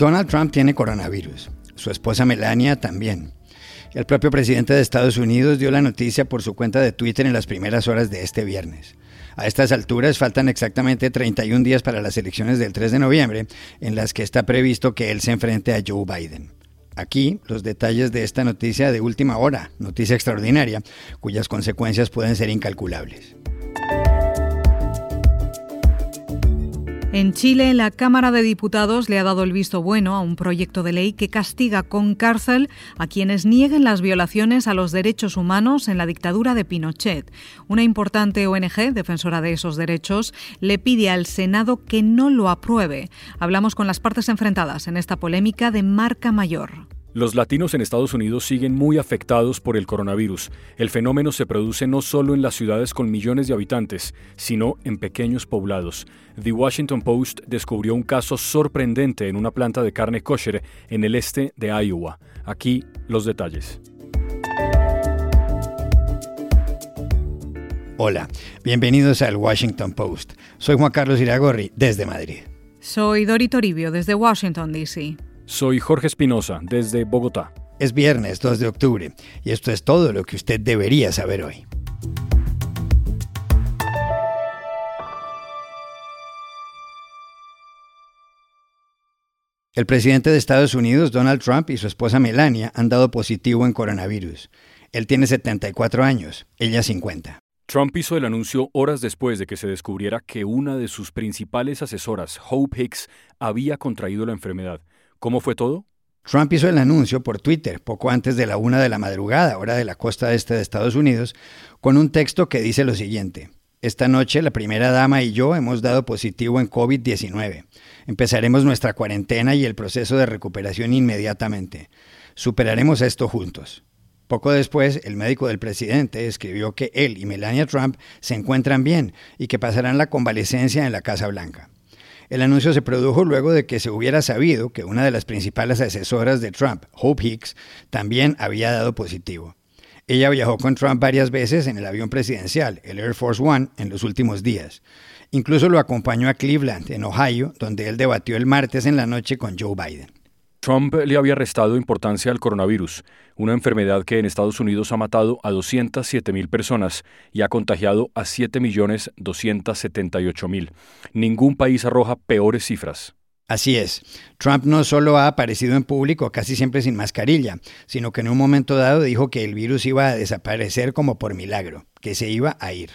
Donald Trump tiene coronavirus. Su esposa Melania también. El propio presidente de Estados Unidos dio la noticia por su cuenta de Twitter en las primeras horas de este viernes. A estas alturas faltan exactamente 31 días para las elecciones del 3 de noviembre, en las que está previsto que él se enfrente a Joe Biden. Aquí los detalles de esta noticia de última hora, noticia extraordinaria, cuyas consecuencias pueden ser incalculables. En Chile, la Cámara de Diputados le ha dado el visto bueno a un proyecto de ley que castiga con cárcel a quienes nieguen las violaciones a los derechos humanos en la dictadura de Pinochet. Una importante ONG, defensora de esos derechos, le pide al Senado que no lo apruebe. Hablamos con las partes enfrentadas en esta polémica de marca mayor. Los latinos en Estados Unidos siguen muy afectados por el coronavirus. El fenómeno se produce no solo en las ciudades con millones de habitantes, sino en pequeños poblados. The Washington Post descubrió un caso sorprendente en una planta de carne kosher en el este de Iowa. Aquí los detalles. Hola, bienvenidos al Washington Post. Soy Juan Carlos Iragorri, desde Madrid. Soy Dori Toribio, desde Washington, D.C. Soy Jorge Espinosa, desde Bogotá. Es viernes 2 de octubre y esto es todo lo que usted debería saber hoy. El presidente de Estados Unidos, Donald Trump, y su esposa Melania han dado positivo en coronavirus. Él tiene 74 años, ella 50. Trump hizo el anuncio horas después de que se descubriera que una de sus principales asesoras, Hope Hicks, había contraído la enfermedad. ¿Cómo fue todo? Trump hizo el anuncio por Twitter poco antes de la una de la madrugada, hora de la costa este de Estados Unidos, con un texto que dice lo siguiente. Esta noche la primera dama y yo hemos dado positivo en COVID-19. Empezaremos nuestra cuarentena y el proceso de recuperación inmediatamente. Superaremos esto juntos. Poco después, el médico del presidente escribió que él y Melania Trump se encuentran bien y que pasarán la convalecencia en la Casa Blanca. El anuncio se produjo luego de que se hubiera sabido que una de las principales asesoras de Trump, Hope Hicks, también había dado positivo. Ella viajó con Trump varias veces en el avión presidencial, el Air Force One, en los últimos días. Incluso lo acompañó a Cleveland, en Ohio, donde él debatió el martes en la noche con Joe Biden. Trump le había restado importancia al coronavirus, una enfermedad que en Estados Unidos ha matado a 207 mil personas y ha contagiado a 7.278.000. Ningún país arroja peores cifras. Así es. Trump no solo ha aparecido en público casi siempre sin mascarilla, sino que en un momento dado dijo que el virus iba a desaparecer como por milagro, que se iba a ir.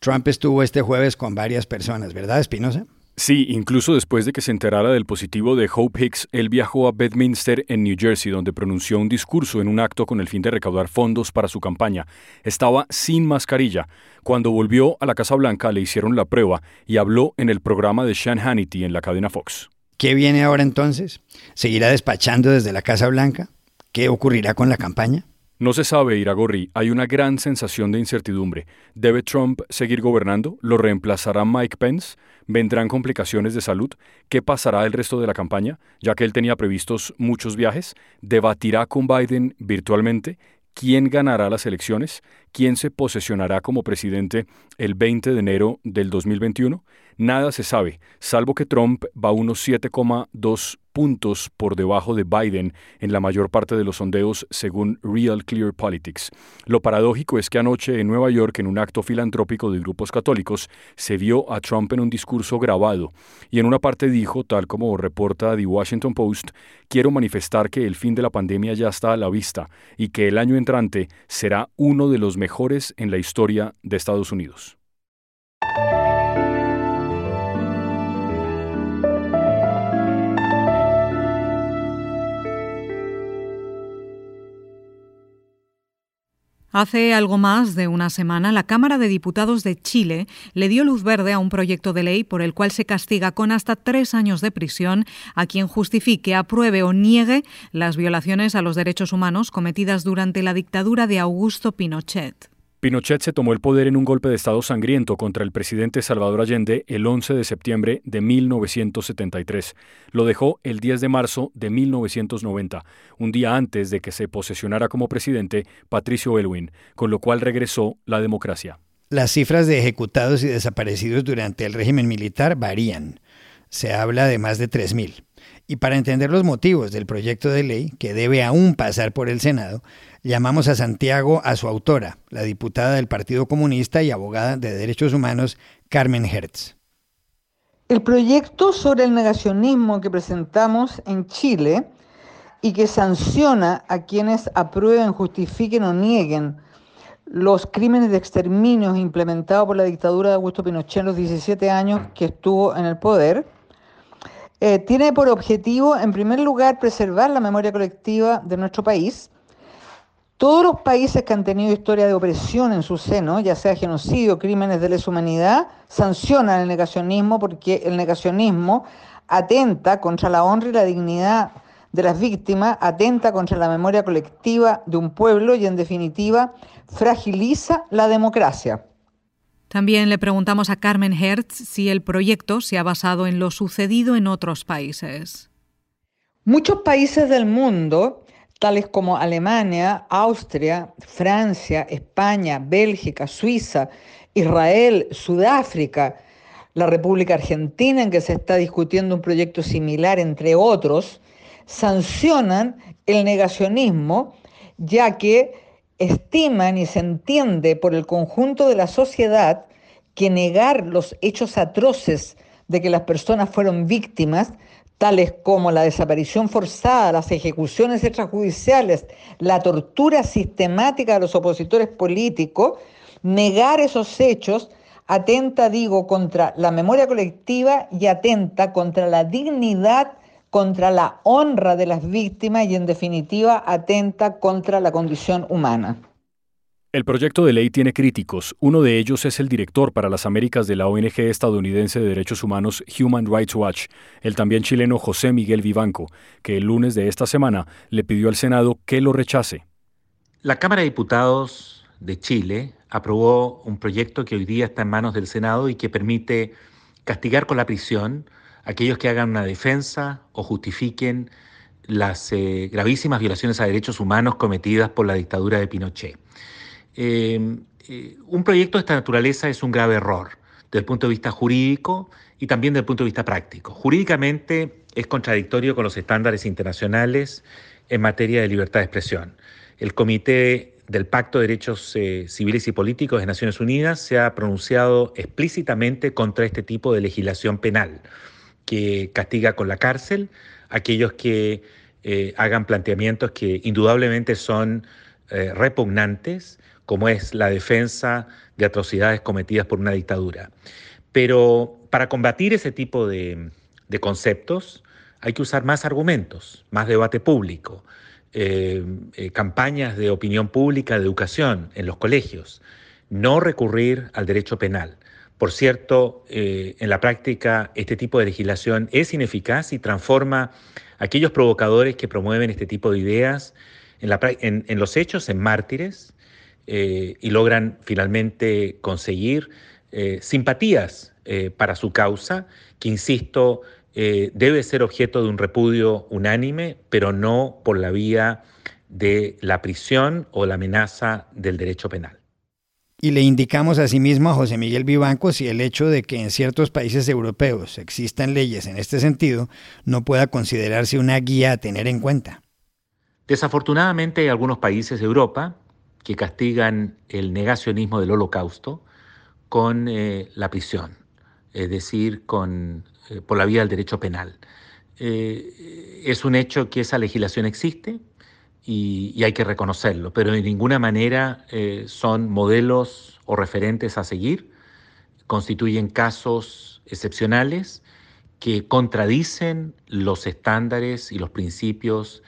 Trump estuvo este jueves con varias personas, ¿verdad, Espinosa? Sí, incluso después de que se enterara del positivo de Hope Hicks, él viajó a Bedminster en New Jersey, donde pronunció un discurso en un acto con el fin de recaudar fondos para su campaña. Estaba sin mascarilla. Cuando volvió a la Casa Blanca le hicieron la prueba y habló en el programa de Sean Hannity en la cadena Fox. ¿Qué viene ahora entonces? ¿Seguirá despachando desde la Casa Blanca? ¿Qué ocurrirá con la campaña? No se sabe, Iragorri. Hay una gran sensación de incertidumbre. ¿Debe Trump seguir gobernando? ¿Lo reemplazará Mike Pence? ¿Vendrán complicaciones de salud? ¿Qué pasará el resto de la campaña, ya que él tenía previstos muchos viajes? ¿Debatirá con Biden virtualmente? ¿Quién ganará las elecciones? ¿Quién se posesionará como presidente el 20 de enero del 2021? Nada se sabe, salvo que Trump va unos 7,2 puntos por debajo de Biden en la mayor parte de los sondeos según Real Clear Politics. Lo paradójico es que anoche en Nueva York, en un acto filantrópico de grupos católicos, se vio a Trump en un discurso grabado y en una parte dijo, tal como reporta The Washington Post, quiero manifestar que el fin de la pandemia ya está a la vista y que el año entrante será uno de los mejores en la historia de Estados Unidos. Hace algo más de una semana, la Cámara de Diputados de Chile le dio luz verde a un proyecto de ley por el cual se castiga con hasta tres años de prisión a quien justifique, apruebe o niegue las violaciones a los derechos humanos cometidas durante la dictadura de Augusto Pinochet. Pinochet se tomó el poder en un golpe de Estado sangriento contra el presidente Salvador Allende el 11 de septiembre de 1973. Lo dejó el 10 de marzo de 1990, un día antes de que se posesionara como presidente Patricio Elwin, con lo cual regresó la democracia. Las cifras de ejecutados y desaparecidos durante el régimen militar varían. Se habla de más de 3.000. Y para entender los motivos del proyecto de ley, que debe aún pasar por el Senado, llamamos a Santiago a su autora, la diputada del Partido Comunista y abogada de derechos humanos, Carmen Hertz. El proyecto sobre el negacionismo que presentamos en Chile y que sanciona a quienes aprueben, justifiquen o nieguen los crímenes de exterminio implementados por la dictadura de Augusto Pinochet en los 17 años que estuvo en el poder, eh, tiene por objetivo, en primer lugar, preservar la memoria colectiva de nuestro país. Todos los países que han tenido historia de opresión en su seno, ya sea genocidio, crímenes de lesa humanidad, sancionan el negacionismo porque el negacionismo atenta contra la honra y la dignidad de las víctimas, atenta contra la memoria colectiva de un pueblo y, en definitiva, fragiliza la democracia. También le preguntamos a Carmen Hertz si el proyecto se ha basado en lo sucedido en otros países. Muchos países del mundo, tales como Alemania, Austria, Francia, España, Bélgica, Suiza, Israel, Sudáfrica, la República Argentina, en que se está discutiendo un proyecto similar, entre otros, sancionan el negacionismo, ya que estiman y se entiende por el conjunto de la sociedad que negar los hechos atroces de que las personas fueron víctimas, tales como la desaparición forzada, las ejecuciones extrajudiciales, la tortura sistemática de los opositores políticos, negar esos hechos atenta, digo, contra la memoria colectiva y atenta contra la dignidad contra la honra de las víctimas y en definitiva atenta contra la condición humana. El proyecto de ley tiene críticos. Uno de ellos es el director para las Américas de la ONG estadounidense de derechos humanos Human Rights Watch, el también chileno José Miguel Vivanco, que el lunes de esta semana le pidió al Senado que lo rechace. La Cámara de Diputados de Chile aprobó un proyecto que hoy día está en manos del Senado y que permite castigar con la prisión aquellos que hagan una defensa o justifiquen las eh, gravísimas violaciones a derechos humanos cometidas por la dictadura de Pinochet. Em, eh, un proyecto de esta naturaleza es un grave error desde el punto de vista jurídico y también desde el punto de vista práctico. Jurídicamente es contradictorio con los estándares internacionales en materia de libertad de expresión. El Comité del Pacto de Derechos eh, Civiles y Políticos de Naciones Unidas se ha pronunciado explícitamente contra este tipo de legislación penal que castiga con la cárcel, aquellos que eh, hagan planteamientos que indudablemente son eh, repugnantes, como es la defensa de atrocidades cometidas por una dictadura. Pero para combatir ese tipo de, conceptos hay que usar más argumentos, más debate público, eh, campañas de opinión pública, de educación en los colegios, no recurrir al derecho penal. Por cierto, eh, en la práctica este tipo de legislación es ineficaz y transforma a aquellos provocadores que promueven este tipo de ideas en, los hechos en mártires eh, y logran finalmente conseguir eh, simpatías para su causa, que, insisto, debe ser objeto de un repudio unánime, pero no por la vía de la prisión o la amenaza del derecho penal. Y le indicamos asimismo a José Miguel Vivanco si el hecho de que en ciertos países europeos existan leyes en este sentido no pueda considerarse una guía a tener en cuenta. Desafortunadamente hay algunos países de Europa que castigan el negacionismo del holocausto con eh, la prisión, es decir, con, eh, por la vía del derecho penal. Eh, es un hecho que esa legislación existe, y, hay que reconocerlo, pero de ninguna manera eh, son modelos o referentes a seguir, constituyen casos excepcionales que contradicen los estándares y los principios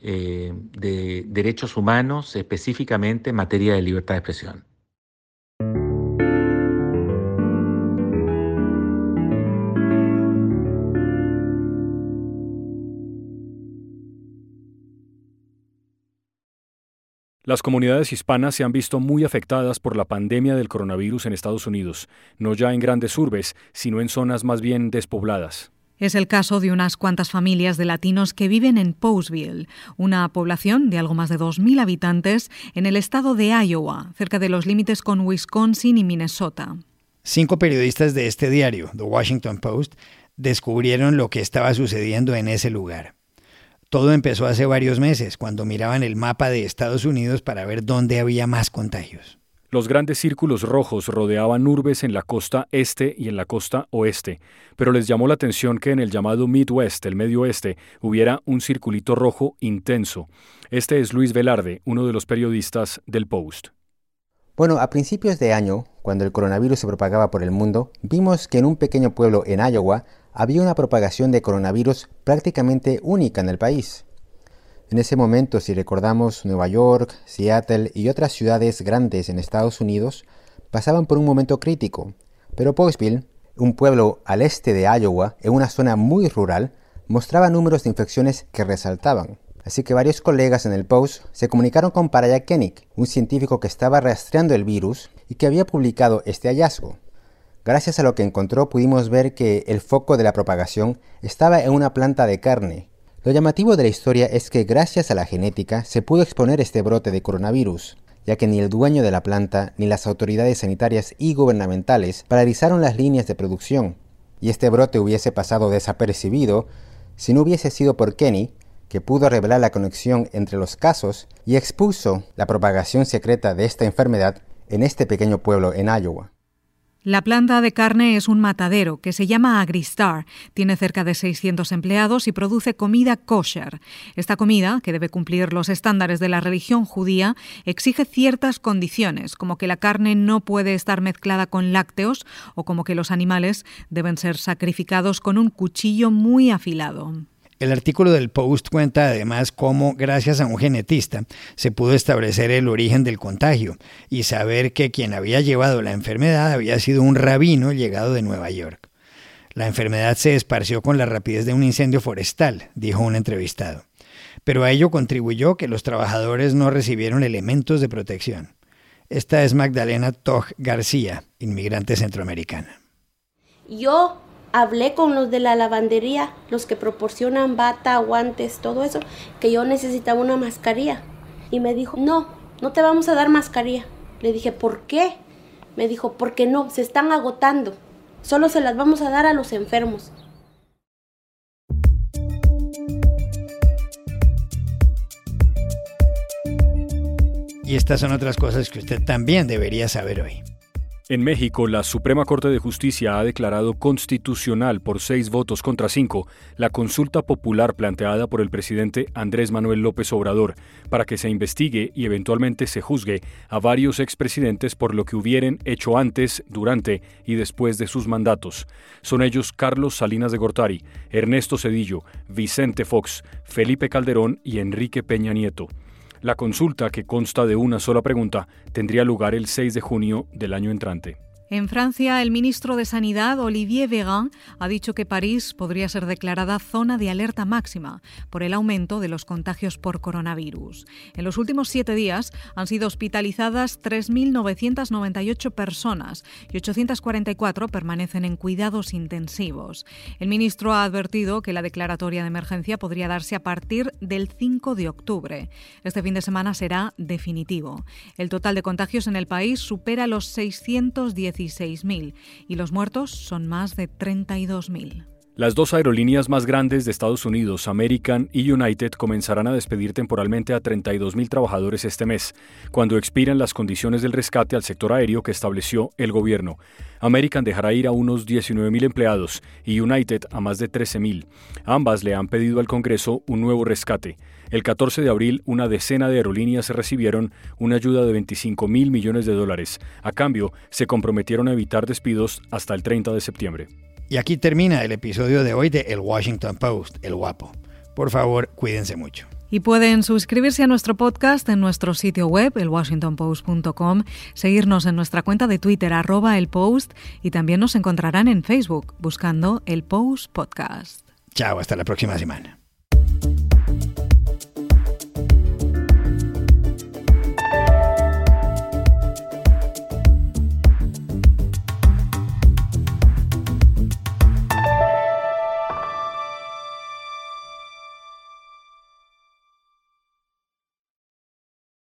eh, de derechos humanos, específicamente en materia de libertad de expresión. Las comunidades hispanas se han visto muy afectadas por la pandemia del coronavirus en Estados Unidos, no ya en grandes urbes, sino en zonas más bien despobladas. Es el caso de unas cuantas familias de latinos que viven en Poseville, una población de algo más de 2.000 habitantes en el estado de Iowa, cerca de los límites con Wisconsin y Minnesota. Cinco periodistas de este diario, The Washington Post, descubrieron lo que estaba sucediendo en ese lugar. Todo empezó hace varios meses, cuando miraban el mapa de Estados Unidos para ver dónde había más contagios. Los grandes círculos rojos rodeaban urbes en la costa este y en la costa oeste, pero les llamó la atención que en el llamado Midwest, el medio oeste, hubiera un circulito rojo intenso. Este es Luis Velarde, uno de los periodistas del Post. Bueno, a principios de año, cuando el coronavirus se propagaba por el mundo, vimos que en un pequeño pueblo en Iowa había una propagación de coronavirus prácticamente única en el país. En ese momento, si recordamos, Nueva York, Seattle y otras ciudades grandes en Estados Unidos pasaban por un momento crítico, pero Poxville, un pueblo al este de Iowa, en una zona muy rural, mostraba números de infecciones que resaltaban. Así que varios colegas en el Post se comunicaron con Paraya Koenig, un científico que estaba rastreando el virus y que había publicado este hallazgo. Gracias a lo que encontró pudimos ver que el foco de la propagación estaba en una planta de carne. Lo llamativo de la historia es que gracias a la genética se pudo exponer este brote de coronavirus, ya que ni el dueño de la planta ni las autoridades sanitarias y gubernamentales paralizaron las líneas de producción, y este brote hubiese pasado desapercibido si no hubiese sido por Kenny, que pudo revelar la conexión entre los casos y expuso la propagación secreta de esta enfermedad en este pequeño pueblo en Iowa. La planta de carne es un matadero que se llama Agristar. Tiene cerca de 600 empleados y produce comida kosher. Esta comida, que debe cumplir los estándares de la religión judía, exige ciertas condiciones, como que la carne no puede estar mezclada con lácteos o como que los animales deben ser sacrificados con un cuchillo muy afilado. El artículo del Post cuenta además cómo, gracias a un genetista, se pudo establecer el origen del contagio y saber que quien había llevado la enfermedad había sido un rabino llegado de Nueva York. La enfermedad se esparció con la rapidez de un incendio forestal, dijo un entrevistado. Pero a ello contribuyó que los trabajadores no recibieron elementos de protección. Esta es Magdalena Toj García, inmigrante centroamericana. Yo hablé con los de la lavandería, los que proporcionan bata, guantes, todo eso, que yo necesitaba una mascarilla. Y me dijo, no, no te vamos a dar mascarilla. Le dije, ¿por qué? Me dijo, porque no, se están agotando. Solo se las vamos a dar a los enfermos. Y estas son otras cosas que usted también debería saber hoy. En México, la Suprema Corte de Justicia ha declarado constitucional por seis votos contra cinco la consulta popular planteada por el presidente Andrés Manuel López Obrador para que se investigue y eventualmente se juzgue a varios expresidentes por lo que hubieran hecho antes, durante y después de sus mandatos. Son ellos Carlos Salinas de Gortari, Ernesto Cedillo, Vicente Fox, Felipe Calderón y Enrique Peña Nieto. La consulta, que consta de una sola pregunta, tendría lugar el 6 de junio del año entrante. En Francia, el ministro de Sanidad, Olivier Véran, ha dicho que París podría ser declarada zona de alerta máxima por el aumento de los contagios por coronavirus. En los últimos siete días han sido hospitalizadas 3.998 personas y 844 permanecen en cuidados intensivos. El ministro ha advertido que la declaratoria de emergencia podría darse a partir del 5 de octubre. Este fin de semana será definitivo. El total de contagios en el país supera los 610 16.000 y los muertos son más de 32.000. Las dos aerolíneas más grandes de Estados Unidos, American y United, comenzarán a despedir temporalmente a 32.000 trabajadores este mes, cuando expiran las condiciones del rescate al sector aéreo que estableció el gobierno. American dejará ir a unos 19.000 empleados y United a más de 13.000. Ambas le han pedido al Congreso un nuevo rescate. El 14 de abril, una decena de aerolíneas recibieron una ayuda de 25 mil millones de dólares. A cambio, se comprometieron a evitar despidos hasta el 30 de septiembre. Y aquí termina el episodio de hoy de El Washington Post, El Guapo. Por favor, cuídense mucho. Y pueden suscribirse a nuestro podcast en nuestro sitio web, elwashingtonpost.com, seguirnos en nuestra cuenta de Twitter, arroba el post, y también nos encontrarán en Facebook buscando el Post Podcast. Chao, hasta la próxima semana.